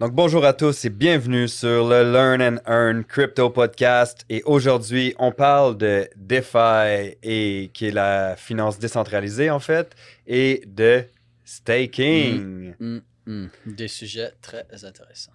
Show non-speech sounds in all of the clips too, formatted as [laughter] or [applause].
Donc bonjour à tous et bienvenue sur le Learn and Earn Crypto Podcast. Et aujourd'hui, on parle de DeFi et qui est la finance décentralisée en fait, et de staking. Mm, mm. Des sujets très intéressants.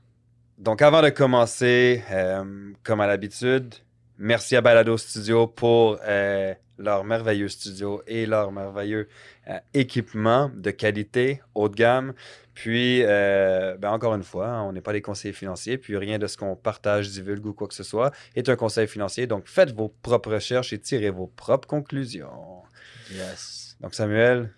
Donc avant de commencer, euh, comme à l'habitude, merci à Balado Studio pour euh, leur merveilleux studio et leur merveilleux euh, équipement de qualité haut de gamme. Puis, euh, ben encore une fois, hein, on n'est pas des conseillers financiers, puis rien de ce qu'on partage, divulgue ou quoi que ce soit est un conseil financier. Donc, faites vos propres recherches et tirez vos propres conclusions. Yes. Donc, Samuel,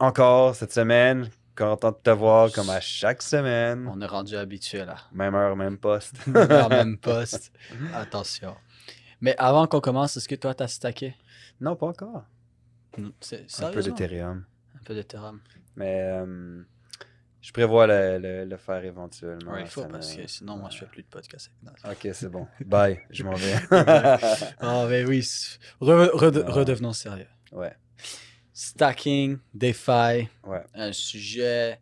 encore cette semaine, content de te voir comme à chaque semaine. On est rendu habitué là. Même heure, même poste. [laughs] Même même [laughs] poste. Attention. Mais avant qu'on commence, est-ce que toi, t'as stacké? non, pas encore. C'est- Un peu d'Ethereum. Un peu d'Ethereum. Mais euh, je prévois le, le- le faire éventuellement. Ouais, il faut parce que sinon, moi, je fais plus de podcast. avec. Ok, c'est bon. Bye, je m'en vais. [laughs] Ah, mais oui. re- rede- Ah. redevenons sérieux. ouais, Stacking, DeFi, ouais. un sujet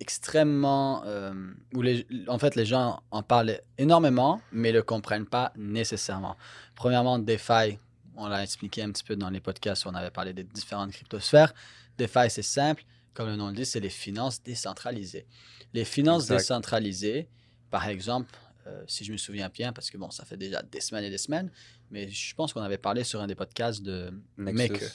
extrêmement euh, où les, en fait les gens en parlent énormément mais le comprennent pas nécessairement. Premièrement, DeFi, on l'a expliqué un petit peu dans les podcasts où on avait parlé des différentes cryptosphères. DeFi, c'est simple, comme le nom le dit, c'est les finances décentralisées. Les finances Exact. décentralisées, par exemple, euh, si je me souviens bien, parce que bon, ça fait déjà des semaines et des semaines, mais je pense qu'on avait parlé sur un des podcasts de Nexus. Maker.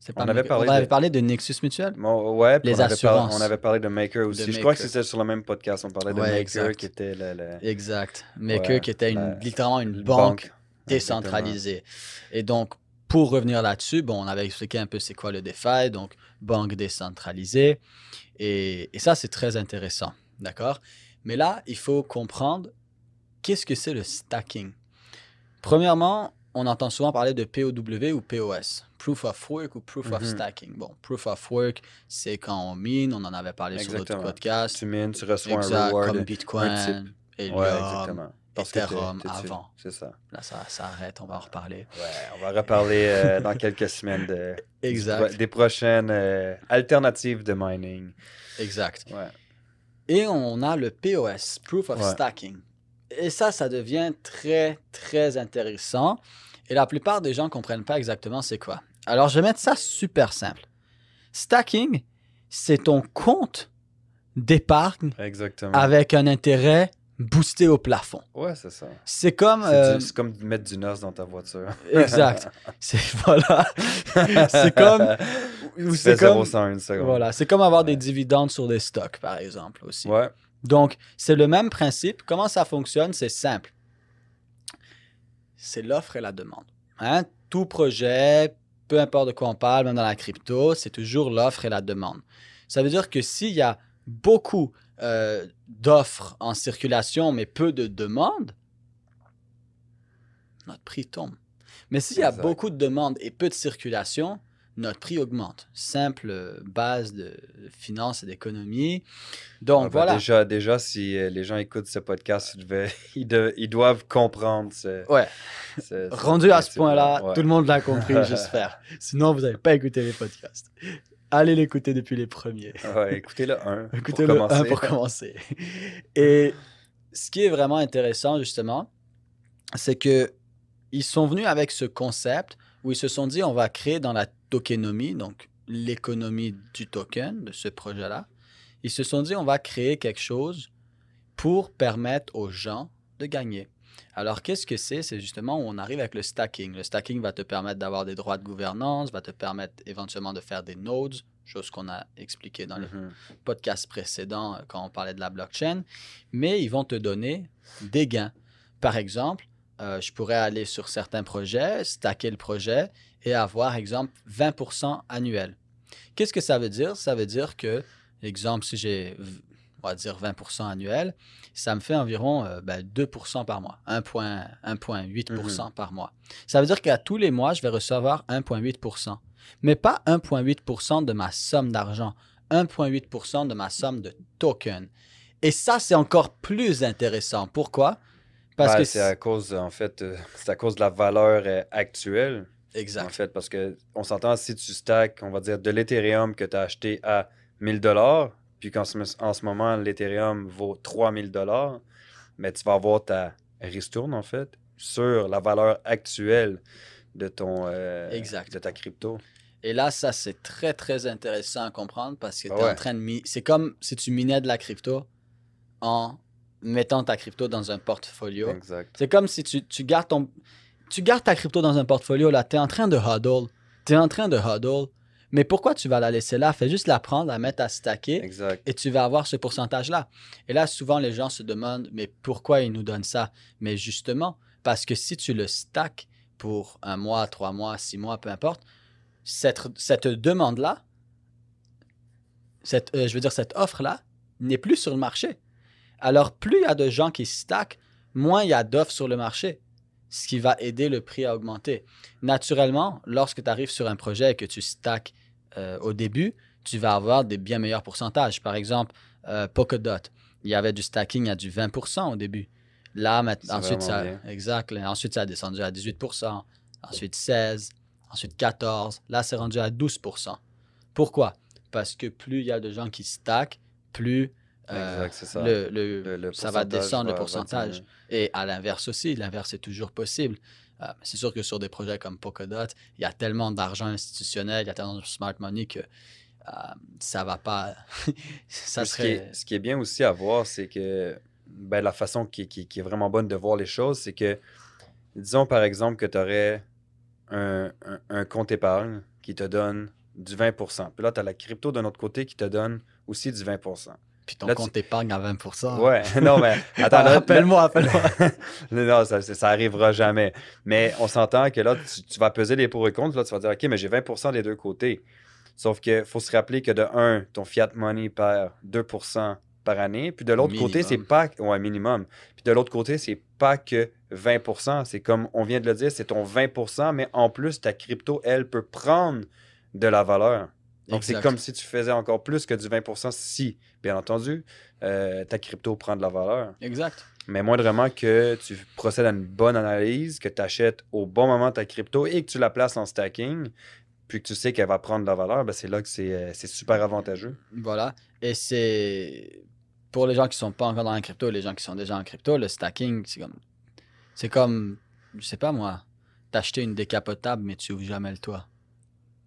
C'est On pas avait Maker. parlé on avait de- parlé de Nexus Mutual. Bon, ouais, Les on avait, par- assurances. on avait parlé de Maker aussi. De Je crois que c'était sur le même podcast. On parlait de Ouais, Maker exact. qui était le, le- Exact. Maker Ouais, qui était une, la- littéralement une banque, décentralisée. Et donc, pour revenir là-dessus, bon, on avait expliqué un peu c'est quoi le DeFi, donc banque décentralisée. Et, et ça, c'est très intéressant. D'accord? Mais là, il faut comprendre qu'est-ce que c'est le stacking. Premièrement, on entend souvent parler de POW ou POS, Proof of Work ou Proof of Mhm. Stacking. Bon, Proof of Work, c'est quand on mine, on en avait parlé sur d'autres Exactement. podcasts. Tu mines, tu reçois un reward. comme Bitcoin. Ouais, exactement. Parce que dessus. avant. C'est ça. Là, ça, ça arrête, on va en reparler. Ouais, on va reparler euh, dans quelques semaines de, Exact, des prochaines euh, alternatives de mining. exact. Ouais. Et on a le POS, Proof of Ouais. Stacking. Et ça, ça devient très, très intéressant. Et la plupart des gens ne comprennent pas exactement c'est quoi. Alors, je vais mettre ça super simple. Stacking, c'est ton compte d'épargne Exactement. avec un intérêt boosté au plafond. Ouais, c'est ça. C'est comme... C'est euh, comme mettre du nos dans ta voiture. exact. [laughs] C'est voilà. c'est comme... C'est comme... 0 100 une seconde. Voilà, c'est comme avoir des dividendes sur des stocks, par exemple, aussi. Ouais. Donc, c'est le même principe. Comment ça fonctionne? C'est simple. C'est l'offre et la demande. Hein? Tout projet, peu importe de quoi on parle, même dans la crypto, c'est toujours l'offre et la demande. Ça veut dire que s'il y a beaucoup euh, d'offres en circulation, mais peu de demandes, notre prix tombe. Mais s'il y a beaucoup de demandes et peu de circulation, notre prix augmente. Simple base de finances et d'économie. Donc Ah, ben, voilà. Déjà, déjà, si euh, les gens écoutent ce podcast, ils, devaient- [laughs] ils, de- ils doivent comprendre ce, Ouais, ce- ce rendu à ce point-là, Ouais. tout le monde l'a compris, [laughs] j'espère. Sinon, vous n'avez pas écouté les podcasts. Allez l'écouter depuis les premiers. Ouais, écoutez le 1. [laughs] Écoutez le 1 pour commencer. Et ce qui est vraiment intéressant, justement, c'est que ils sont venus avec ce concept où ils se sont dit on va créer dans la tokenomie, donc l'économie du token de ce projet-là, ils se sont dit on va créer quelque chose pour permettre aux gens de gagner. Alors, qu'est-ce que c'est? C'est justement où on arrive avec le stacking. Le stacking va te permettre d'avoir des droits de gouvernance, va te permettre éventuellement de faire des nodes, chose qu'on a expliqué dans les Mhm. podcast précédent euh, quand on parlait de la blockchain, mais ils vont te donner des gains. Par exemple, euh, je pourrais aller sur certains projets, stacker le projet et avoir, exemple, 20% annuel. Qu'est-ce que ça veut dire? Ça veut dire que, exemple, si j'ai, on va dire 20% annuel, ça me fait environ euh, ben, 2% par mois, 1,8% 1,8% par mois. Ça veut dire qu'à tous les mois, je vais recevoir 1,8%. Mais pas 1,8% de ma somme d'argent, 1,8% de ma somme de token. Et ça, c'est encore plus intéressant. Pourquoi? Parce Ouais, que c'est à cause, en fait, euh, c'est à cause de la valeur euh, actuelle, en Exact. fait, parce que on s'entend si tu stacks, on va dire, de l'Ethereum que tu as acheté à 1000 dollars, puis qu'en ce, en ce moment, l'Ethereum vaut 3000 dollars, mais tu vas avoir ta ristourne, en fait, sur la valeur actuelle de, ton, euh, Exact. de ta crypto. Et là, ça, c'est très, très intéressant à comprendre parce que tu es ouais. en train de... C'est comme si tu minais de la crypto en mettant ta crypto dans un portfolio. Exact. C'est comme si tu, tu gardes ton... Tu gardes ta crypto dans un portfolio, là, tu es en train de hodl. Tu es en train de hodl. Mais pourquoi tu vas la laisser là? Fais juste la prendre, la mettre à stacker Exact. et tu vas avoir ce pourcentage-là. Et là, souvent, les gens se demandent, mais pourquoi ils nous donnent ça? Mais justement, parce que si tu le stacks pour un mois, trois mois, six mois, peu importe, cette, cette demande-là, cette, euh, je veux dire, cette offre-là, n'est plus sur le marché. Alors, plus il y a de gens qui stackent, moins il y a d'offres sur le marché, ce qui va aider le prix à augmenter. Naturellement, lorsque tu arrives sur un projet et que tu stacks euh, au début, tu vas avoir des bien meilleurs pourcentages. Par exemple, euh, Polkadot, il y avait du stacking à du 20% au début. Là, ensuite, ça, exact. Ensuite, ça a descendu à 18%, ensuite 16, ensuite 14. Là, c'est rendu à 12%. Pourquoi? Parce que plus il y a de gens qui stackent, plus Exact, ça. le- le- Le- ça va descendre le pourcentage. Et à l'inverse aussi, l'inverse est toujours possible. Euh, c'est sûr que sur des projets comme Polkadot, il y a tellement d'argent institutionnel, il y a tellement de smart money que euh, ça va pas. [laughs] ça Puis ce, qui serait. est, ce qui est bien aussi à voir, c'est que ben, la façon qui, qui- qui est vraiment bonne de voir les choses, c'est que, disons par exemple que tu aurais un, un- un compte épargne qui te donne du 20% Puis là, tu as la crypto d'un autre côté qui te donne aussi du 20 Puis ton là, tu- compte épargne à 20%. Ouais, [laughs] non, mais [laughs] attends, Rappelle-moi, rappelle-moi. [laughs] non, ça, ça arrivera jamais. Mais on s'entend que là, tu, tu vas peser les pour et contre. Là, tu vas dire, OK, mais j'ai 20% des deux côtés. Sauf qu'il faut se rappeler que de un, ton fiat money perd 2% par année. Puis de l'autre côté, c'est pas. Ouais, minimum. Puis de l'autre côté, c'est pas que 20% C'est comme on vient de le dire, c'est ton 20% mais en plus, ta crypto, elle, peut prendre de la valeur. Donc, c'est comme si tu faisais encore plus que du 20% si, bien entendu, euh, ta crypto prend de la valeur. Exact. Mais moindrement que tu procèdes à une bonne analyse, que tu achètes au bon moment ta crypto et que tu la places en stacking, puis que tu sais qu'elle va prendre de la valeur, ben c'est là que c'est euh, c'est super avantageux. Voilà. Et c'est. Pour les gens qui sont pas encore dans la crypto, les gens qui sont déjà en crypto, le stacking, c'est comme. C'est comme. Je sais pas moi. T'acheter une décapotable, mais tu ouvres jamais le toit.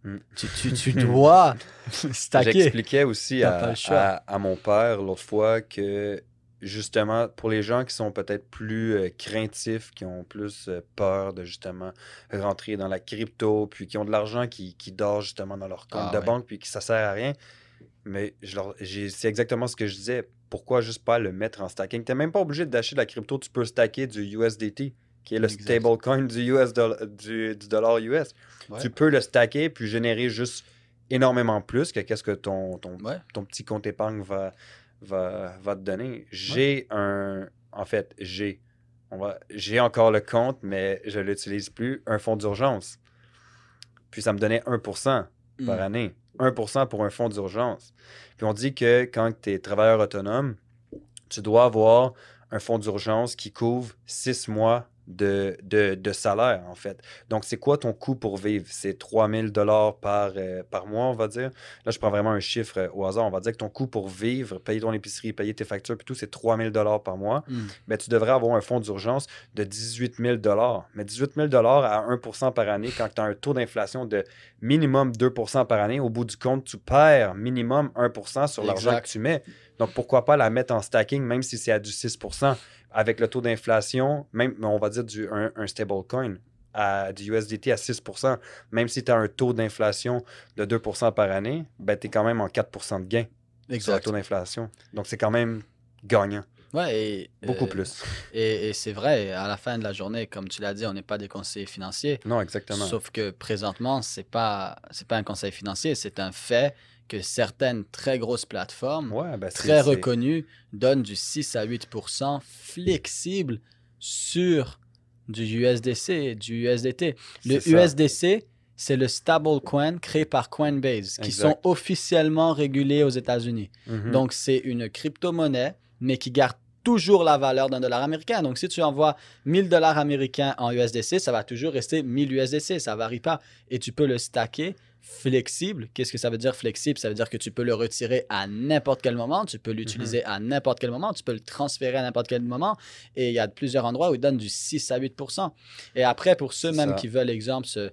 Hmm. Tu, tu, tu [laughs] dois stacker. J'expliquais aussi à, mon père l'autre fois que justement, pour les gens qui sont peut-être plus euh, craintifs, qui ont plus euh, peur de justement rentrer dans la crypto, puis qui ont de l'argent qui, qui dort justement dans leur compte Ah de ouais. banque, puis que ça sert à rien, mais c'est exactement ce que je disais. Pourquoi juste pas le mettre en stacking? Tu n'es même pas obligé d'acheter de la crypto, tu peux stacker du USDT, qui est le stablecoin du, US doll- du, du dollar US. Ouais. Tu peux le stacker puis générer juste énormément plus que qu'est-ce que ton, ton, Ouais. ton petit compte épargne va, va, va te donner. J'ai un. En fait, j'ai. J'ai encore le compte, mais je ne l'utilise plus. Un fonds d'urgence. Puis ça me donnait 1% par Hmm. année. 1% pour un fonds d'urgence. Puis on dit que quand tu es travailleur autonome, tu dois avoir un fonds d'urgence qui couvre 6 mois de, de, de salaire, en fait. Donc, c'est quoi ton coût pour vivre? C'est 3000 dollars par, euh, par mois, on va dire? Là, je prends vraiment un chiffre euh, au hasard. On va dire que ton coût pour vivre, payer ton épicerie, payer tes factures, puis tout, c'est 3000 dollars par mois. Hmm. Mais tu devrais avoir un fonds d'urgence de 18 000 Mais 18 000 à 1% par année, quand tu as un taux d'inflation de minimum 2% par année, au bout du compte, tu perds minimum 1% sur l'argent que tu mets. Donc, pourquoi pas la mettre en stacking, même si c'est à du 6 avec le taux d'inflation, même, on va dire du, un, un stablecoin, à du USDT à 6% même si tu as un taux d'inflation de 2% par année, ben, tu es quand même en 4% de gain sur le taux d'inflation. Donc, c'est quand même gagnant. Ouais, et, Beaucoup euh, plus. Et, et c'est vrai, à la fin de la journée, comme tu l'as dit, on n'est pas des conseillers financiers. Non, exactement. Sauf que présentement, pas c'est pas un conseil financier, c'est un fait que certaines très grosses plateformes Ouais, ben, très reconnues donnent du 6 à 8% flexible sur du USDC, du USDT. Le. USDC, c'est le stablecoin créé par Coinbase, qui Exact. sont officiellement régulés aux États-Unis. Mhm. Donc, c'est une crypto-monnaie, mais qui garde toujours la valeur d'un dollar américain. Donc, si tu envoies 1000 dollars américains en USDC, ça va toujours rester 1000 USDC, ça varie pas. Et tu peux le stacker flexible. Qu'est-ce que ça veut dire flexible? Ça veut dire que tu peux le retirer à n'importe quel moment, tu peux l'utiliser à n'importe quel moment, tu peux le transférer à n'importe quel moment. Et il y a plusieurs endroits où ils donnent du 6 à 8% Et après, pour ceux même ça. qui veulent, exemple, se-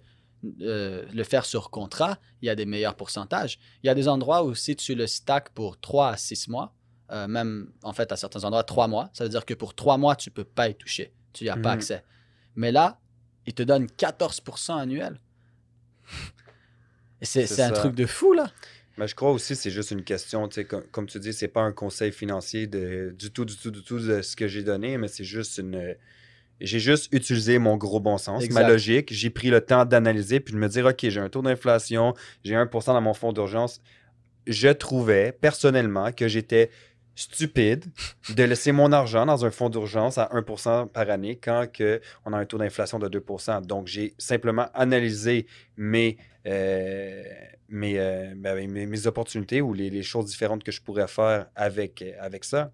euh, le faire sur contrat, il y a des meilleurs pourcentages. Il y a des endroits où si tu le stack pour 3 à 6 mois, euh, même en fait à certains endroits 3 mois, ça veut dire que pour 3 mois, tu ne peux pas y toucher. Tu n'y as pas Mhm. accès. Mais là, il te donne 14% annuel. C'est un truc de fou, là. Mais je crois aussi que c'est juste une question, comme, comme tu dis, c'est pas un conseil financier de, du tout, du tout, du tout de ce que j'ai donné, mais c'est juste une. J'ai juste utilisé mon gros bon sens, Exact. ma logique. J'ai pris le temps d'analyser puis de me dire, OK, j'ai un taux d'inflation, j'ai 1% dans mon fonds d'urgence. Je trouvais personnellement que j'étais stupide de laisser mon argent dans un fonds d'urgence à 1% par année quand que on a un taux d'inflation de 2%. Donc, j'ai simplement analysé mes, euh, mes, euh, ben, mes, mes opportunités ou les, les choses différentes que je pourrais faire avec, euh, avec ça.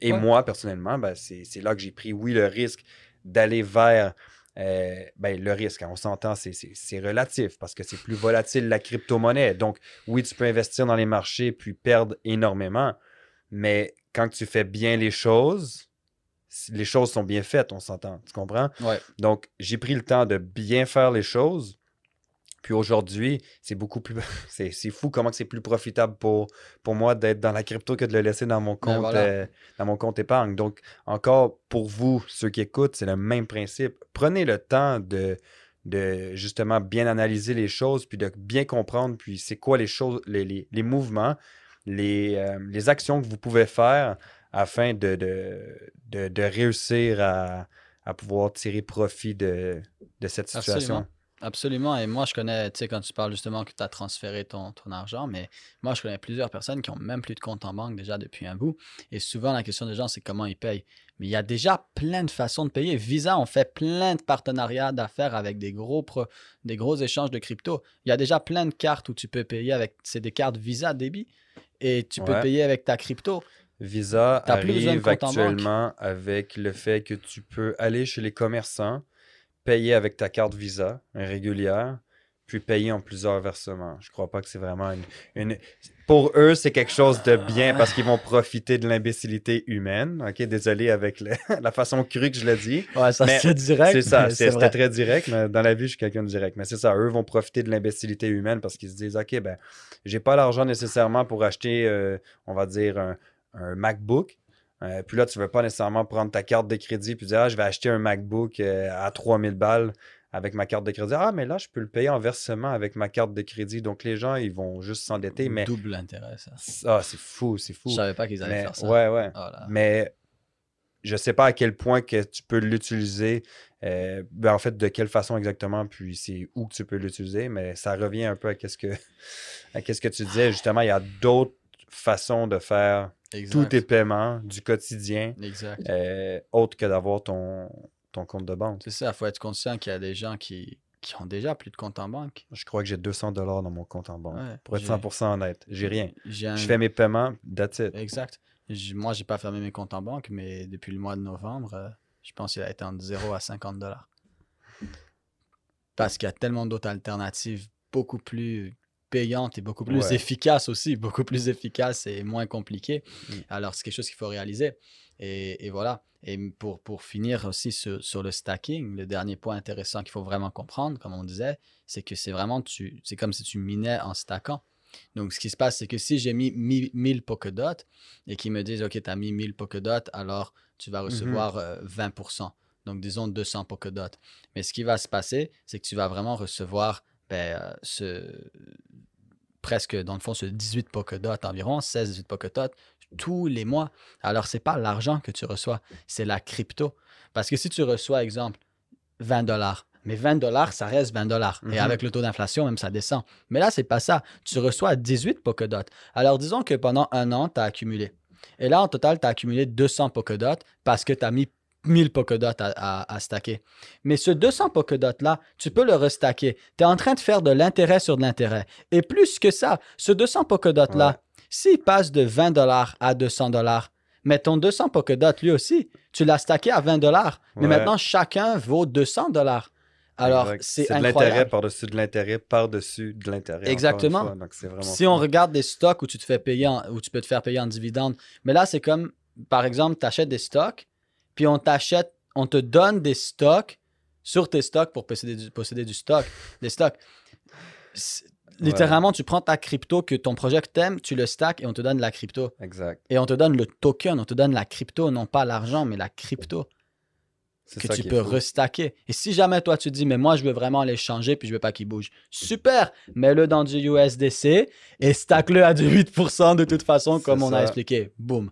Et Ouais. moi, personnellement, ben, c'est c'est là que j'ai pris, oui, le risque d'aller vers euh, ben, le risque. hein, on s'entend, c'est- c'est c'est relatif parce que c'est plus volatile la crypto-monnaie. Donc, oui, tu peux investir dans les marchés puis perdre énormément. Mais quand tu fais bien les choses, les choses sont bien faites, on s'entend. Tu comprends? Ouais. Donc, j'ai pris le temps de bien faire les choses. Puis aujourd'hui, c'est beaucoup plus. [laughs] C'est fou comment que c'est plus profitable pour, pour moi d'être dans la crypto que de le laisser dans mon compte, voilà. euh, dans mon compte épargne. Donc, encore pour vous, ceux qui écoutent, c'est le même principe. Prenez le temps de, de justement bien analyser les choses, puis de bien comprendre, puis c'est quoi les choses, les, les- les mouvements, les, euh, les actions que vous pouvez faire afin de, de, de, de réussir à, à pouvoir tirer profit de, de cette situation? Absolument. Absolument. Et moi, je connais, tu sais, quand tu parles justement que tu as transféré ton, ton argent, mais moi, je connais plusieurs personnes qui ont même plus de compte en banque déjà depuis un bout. Et souvent, la question des gens, c'est comment ils payent. Mais il y a déjà plein de façons de payer. Visa, on fait plein de partenariats d'affaires avec des gros, des gros échanges de crypto. Il y a déjà plein de cartes où tu peux payer avec, c'est des cartes Visa débit. Et tu peux Ouais. payer avec ta crypto. Visa arrive actuellement avec le fait que tu peux aller chez les commerçants, payer avec ta carte Visa régulière, puis payer en plusieurs versements. Je crois pas que c'est vraiment une, une- Pour eux, c'est quelque chose de bien parce qu'ils vont profiter de l'imbécilité humaine. Ok, désolé avec le- [laughs] la façon crue que je le dis. Ouais, ça c'est direct. C'est ça, c'était très direct, mais dans la vie, je suis quelqu'un de direct. Mais c'est ça, eux vont profiter de l'imbécilité humaine parce qu'ils se disent, OK, ben, j'ai pas l'argent nécessairement pour acheter, euh, on va dire, un, un MacBook. Euh, puis là, tu veux pas nécessairement prendre ta carte de crédit puis dire, ah, je vais acheter un MacBook euh, à 3000 balles avec ma carte de crédit. Ah, mais là, je peux le payer en versement avec ma carte de crédit. Donc, les gens, ils vont juste s'endetter. Mais Double intérêt, ça. ah, c'est fou, c'est fou. Je savais pas qu'ils allaient Mais, faire ça. ouais, ouais. Oh. Mais je sais pas à quel point que tu peux l'utiliser. euh, ben, en fait, de quelle façon exactement, puis c'est où que tu peux l'utiliser, mais ça revient un peu à qu'est-ce que, à qu'est-ce que tu disais. Justement, il y a d'autres façons de faire Exact. tous tes paiements du quotidien, Exact. euh, autre que d'avoir ton, ton compte de banque. C'est ça, il faut être conscient qu'il y a des gens qui, qui ont déjà plus de compte en banque. Je crois que j'ai 200 dollars dans mon compte en banque. Ouais, Pour être j'ai- 100% honnête, j'ai rien. J'ai un- Je fais mes paiements, that's it. Exact. J- Moi, j'ai pas fermé mes comptes en banque, mais depuis le mois de novembre, euh, je pense qu'il a été entre 0 à 50 dollars. Parce qu'il y a tellement d'autres alternatives beaucoup plus payantes et beaucoup plus Ouais. efficaces aussi, [laughs] beaucoup plus efficaces et moins compliquées. Mm. Alors, c'est quelque chose qu'il faut réaliser. Et, et voilà. Et pour, pour finir aussi sur, sur le stacking, le dernier point intéressant qu'il faut vraiment comprendre, comme on disait, c'est que c'est vraiment, tu, c'est comme si tu minais en stackant. Donc, ce qui se passe, c'est que si j'ai mis mi- 1000 Polkadot et qu'ils me disent, OK, tu as mis 1000 Polkadot, alors tu vas recevoir euh, 20%. Donc, disons 200 Polkadot. Mais ce qui va se passer, c'est que tu vas vraiment recevoir ben, euh, ce, presque, dans le fond, ce 18 Polkadot environ, 16-18 Polkadot tous les mois. Alors, c'est pas l'argent que tu reçois, c'est la crypto. Parce que si tu reçois, exemple, 20 dollars, mais 20 dollars, ça reste 20 dollars. Et Mhm. avec le taux d'inflation, même ça descend. Mais là, c'est pas ça. Tu reçois 18 Polkadot. Alors, disons que pendant un an, tu as accumulé. Et là, en total, tu as accumulé 200 Polkadot parce que tu as mis 1000 Polkadot à, à, à stacker. Mais ce 200 Polkadot-là, tu peux le restacker. Tu es en train de faire de l'intérêt sur de l'intérêt. Et plus que ça, ce 200 Polkadot-là, Ouais. s'il passe de 20 dollars à 200 dollars, mais ton 200 Polkadot, lui aussi, tu l'as stacké à 20 dollars. Mais Ouais. maintenant, chacun vaut 200 dollars. Alors, c'est de l'intérêt par-dessus de l'intérêt par-dessus de l'intérêt. Exactement. fois. Donc, c'est vraiment Si on regarde des stocks où tu te fais payer, en- où tu peux te faire payer en dividendes, mais là, c'est comme, par exemple, tu achètes des stocks, puis on t'achète, on te donne des stocks sur tes stocks pour posséder du, posséder du stock, des stocks. Littéralement, tu prends ta crypto que ton projet que t'aimes, tu le stack et on te donne la crypto. Exact. Et on te donne le token, on te donne la crypto, non pas l'argent, mais la crypto que ça tu peux restacker. Et si jamais toi tu dis, mais moi je veux vraiment l'échanger puis je veux pas qu'il bouge, super, mets-le dans du USDC et stack-le à du 8% de toute façon, comme on a expliqué. Boum.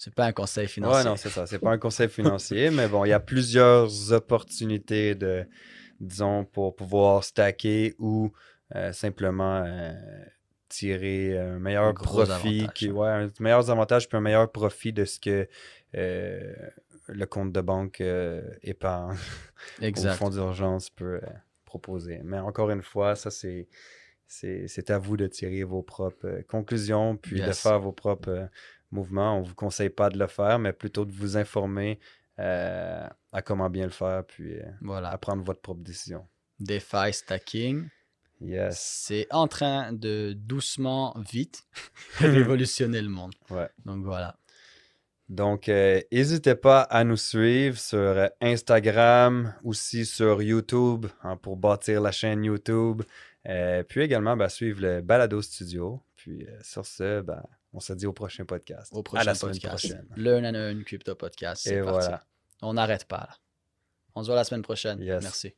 C'est pas un conseil financier. Ouais, non, c'est ça. C'est pas un conseil financier, mais bon, il y a plusieurs opportunités de, disons, pour pouvoir stacker ou euh, simplement euh, tirer un meilleur Un profit, avantage, qui, hein. ouais, un meilleur avantage puis un meilleur profit de ce que euh, le compte de banque épargne [laughs] exact. fonds d'urgence peut proposer. Mais encore une fois, ça, c'est. C'est c'est à vous de tirer vos propres conclusions, puis de faire vos propres mouvements. On ne vous conseille pas de le faire, mais plutôt de vous informer euh, à comment bien le faire, puis euh, Voilà. à prendre votre propre décision. DeFi stacking, Yes. c'est en train de doucement, vite, [laughs] [laughs] révolutionner le monde. Ouais. Donc voilà. Donc, euh, n'hésitez pas à nous suivre sur Instagram, aussi sur YouTube hein, pour bâtir la chaîne YouTube. Puis également, ben, suivre le Balado Studio. Puis sur ce, ben, on se dit au prochain podcast. Au à prochain la semaine podcast. prochaine. Learn and Earn Crypto Podcast. C'est Et parti. voilà. On n'arrête pas là. On se voit la semaine prochaine. Yes. Merci.